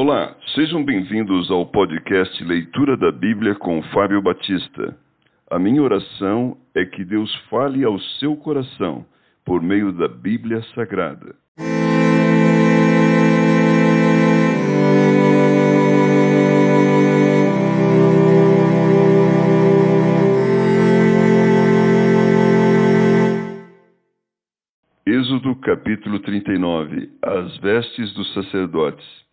Olá, sejam bem-vindos ao podcast Leitura da Bíblia com Fábio Batista. A minha oração é que Deus fale ao seu coração por meio da Bíblia Sagrada. Êxodo capítulo 39 As vestes dos sacerdotes.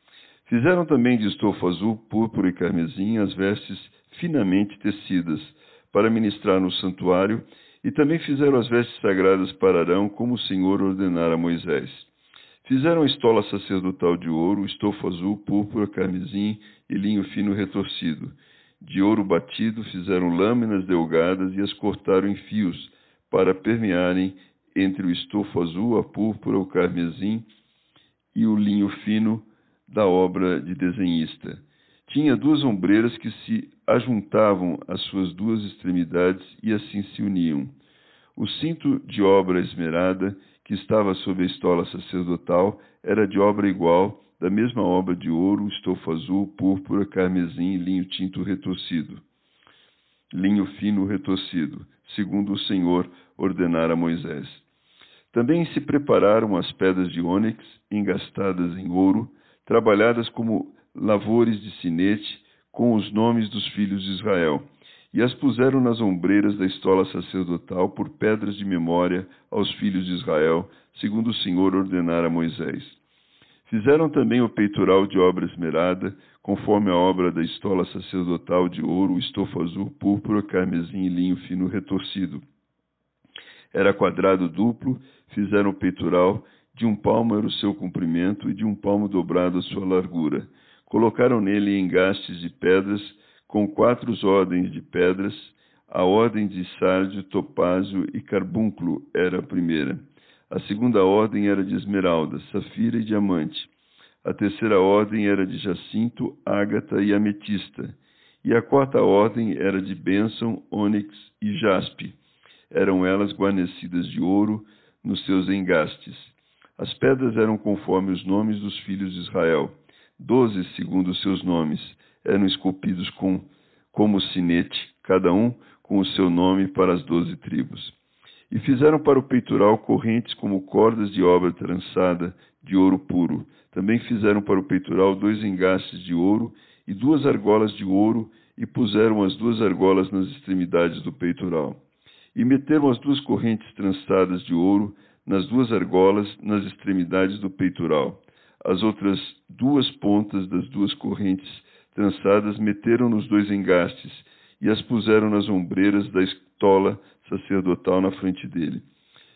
Fizeram também de estofa azul, púrpura e carmesim as vestes finamente tecidas, para ministrar no santuário, e também fizeram as vestes sagradas para Arão, como o Senhor ordenara a Moisés. Fizeram a estola sacerdotal de ouro, estofa azul, púrpura, carmesim e linho fino retorcido. De ouro batido fizeram lâminas delgadas e as cortaram em fios, para permearem entre o estofo azul, a púrpura, o carmesim e o linho fino da obra de desenhista. Tinha duas ombreiras que se ajuntavam às suas duas extremidades e assim se uniam. O cinto de obra esmerada, que estava sob a estola sacerdotal, era de obra igual, da mesma obra de ouro, estofo azul, púrpura, carmesim e linho tinto retorcido. Linho fino retorcido, segundo o Senhor ordenara a Moisés. Também se prepararam as pedras de ônix, engastadas em ouro, trabalhadas como lavores de sinete, com os nomes dos filhos de Israel, e as puseram nas ombreiras da estola sacerdotal por pedras de memória aos filhos de Israel, segundo o Senhor ordenara a Moisés. Fizeram também o peitoral de obra esmerada, conforme a obra da estola sacerdotal de ouro, estofa azul, púrpura, carmesim e linho fino retorcido. Era quadrado duplo, fizeram o peitoral, de um palmo era o seu comprimento e de um palmo dobrado a sua largura. Colocaram nele engastes de pedras, com quatro ordens de pedras. A ordem de sárdio, topázio e carbúnculo era a primeira. A segunda ordem era de esmeralda, safira e diamante. A terceira ordem era de jacinto, ágata e ametista. E a quarta ordem era de bênção, ônix e jaspe. Eram elas guarnecidas de ouro nos seus engastes. As pedras eram conforme os nomes dos filhos de Israel. Doze, segundo os seus nomes, eram esculpidos com, como sinete, cada um com o seu nome para as doze tribos. E fizeram para o peitoral correntes como cordas de obra trançada de ouro puro. Também fizeram para o peitoral dois engastes de ouro e duas argolas de ouro, e puseram as duas argolas nas extremidades do peitoral. E meteram as duas correntes trançadas de ouro nas duas argolas nas extremidades do peitoral. As outras duas pontas das duas correntes trançadas meteram nos dois engastes e as puseram nas ombreiras da estola sacerdotal na frente dele.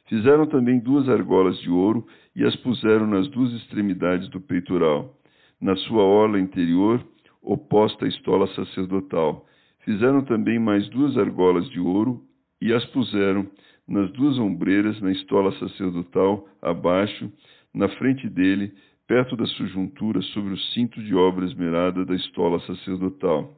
Fizeram também duas argolas de ouro e as puseram nas duas extremidades do peitoral, na sua orla interior, oposta à estola sacerdotal. Fizeram também mais duas argolas de ouro e as puseram nas duas ombreiras, na estola sacerdotal, abaixo, na frente dele, perto da sua juntura, sobre o cinto de obra esmerada da estola sacerdotal.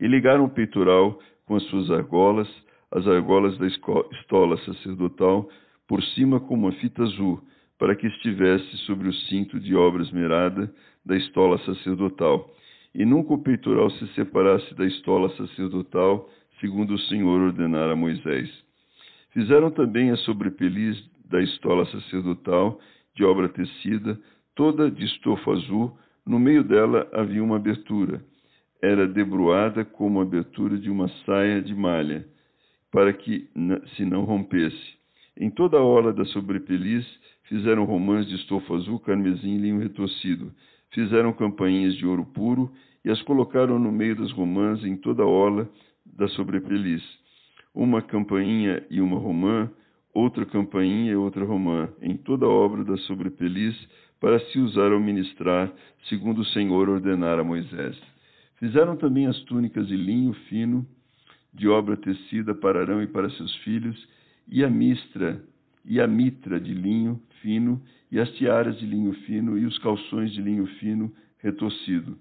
E ligaram o peitoral com as suas argolas, as argolas da estola sacerdotal, por cima com uma fita azul, para que estivesse sobre o cinto de obra esmerada da estola sacerdotal. E nunca o peitoral se separasse da estola sacerdotal, segundo o Senhor ordenara a Moisés. Fizeram também a sobrepeliz da estola sacerdotal, de obra tecida, toda de estofo azul, no meio dela havia uma abertura. Era debruada como a abertura de uma saia de malha, para que se não rompesse. Em toda a orla da sobrepeliz fizeram romãs de estofo azul, carmesim e linho retorcido. Fizeram campainhas de ouro puro e as colocaram no meio das romãs em toda a orla da sobrepeliz uma campainha e uma romã, outra campainha e outra romã, em toda a obra da sobrepeliz, para se usar ao ministrar, segundo o Senhor ordenara a Moisés. Fizeram também as túnicas de linho fino, de obra tecida para Arão e para seus filhos, e a mistra, e a mitra de linho fino, e as tiaras de linho fino, e os calções de linho fino retorcido,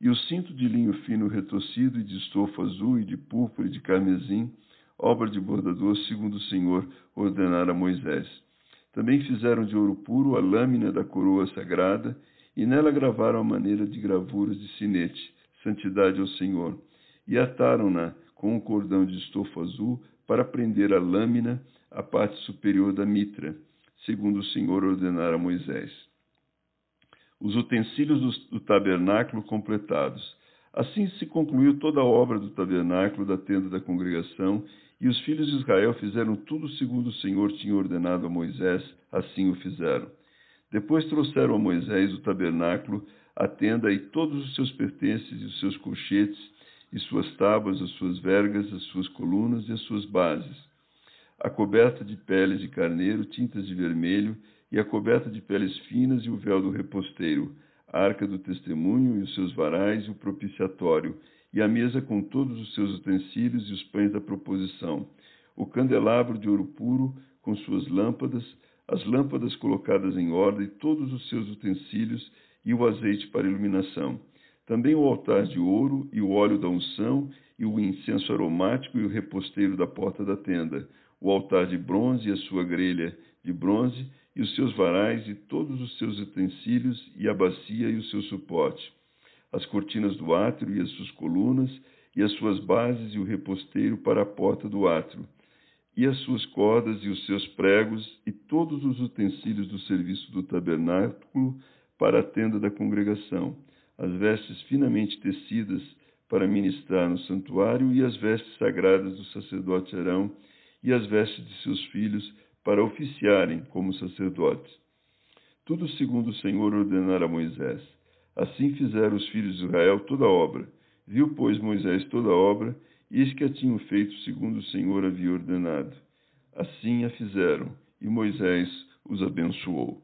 e o cinto de linho fino retorcido, e de estofo azul, e de púrpura, e de carmesim, obra de bordador, segundo o Senhor ordenara a Moisés. Também fizeram de ouro puro a lâmina da coroa sagrada e nela gravaram a maneira de gravuras de sinete, santidade ao Senhor, e ataram-na com um cordão de estofa azul para prender a lâmina à parte superior da mitra, segundo o Senhor ordenara a Moisés. Os utensílios do tabernáculo completados. Assim se concluiu toda a obra do tabernáculo da tenda da congregação, e os filhos de Israel fizeram tudo segundo o Senhor tinha ordenado a Moisés, assim o fizeram. Depois trouxeram a Moisés o tabernáculo, a tenda e todos os seus pertences e os seus colchetes, e suas tábuas, as suas vergas, as suas colunas e as suas bases. A coberta de peles de carneiro, tintas de vermelho, e a coberta de peles finas e o véu do reposteiro, a arca do testemunho e os seus varais e o propiciatório, e a mesa com todos os seus utensílios e os pães da proposição, o candelabro de ouro puro com suas lâmpadas, as lâmpadas colocadas em ordem, todos os seus utensílios e o azeite para iluminação. Também o altar de ouro e o óleo da unção e o incenso aromático e o reposteiro da porta da tenda, o altar de bronze e a sua grelha de bronze e os seus varais e todos os seus utensílios e a bacia e o seu suporte, as cortinas do átrio e as suas colunas e as suas bases e o reposteiro para a porta do átrio, e as suas cordas e os seus pregos e todos os utensílios do serviço do tabernáculo para a tenda da congregação, as vestes finamente tecidas para ministrar no santuário e as vestes sagradas do sacerdote Arão e as vestes de seus filhos para oficiarem como sacerdotes. Tudo segundo o Senhor ordenara a Moisés. Assim fizeram os filhos de Israel toda a obra. Viu, pois, Moisés toda a obra, e eis que a tinham feito segundo o Senhor havia ordenado. Assim a fizeram, e Moisés os abençoou.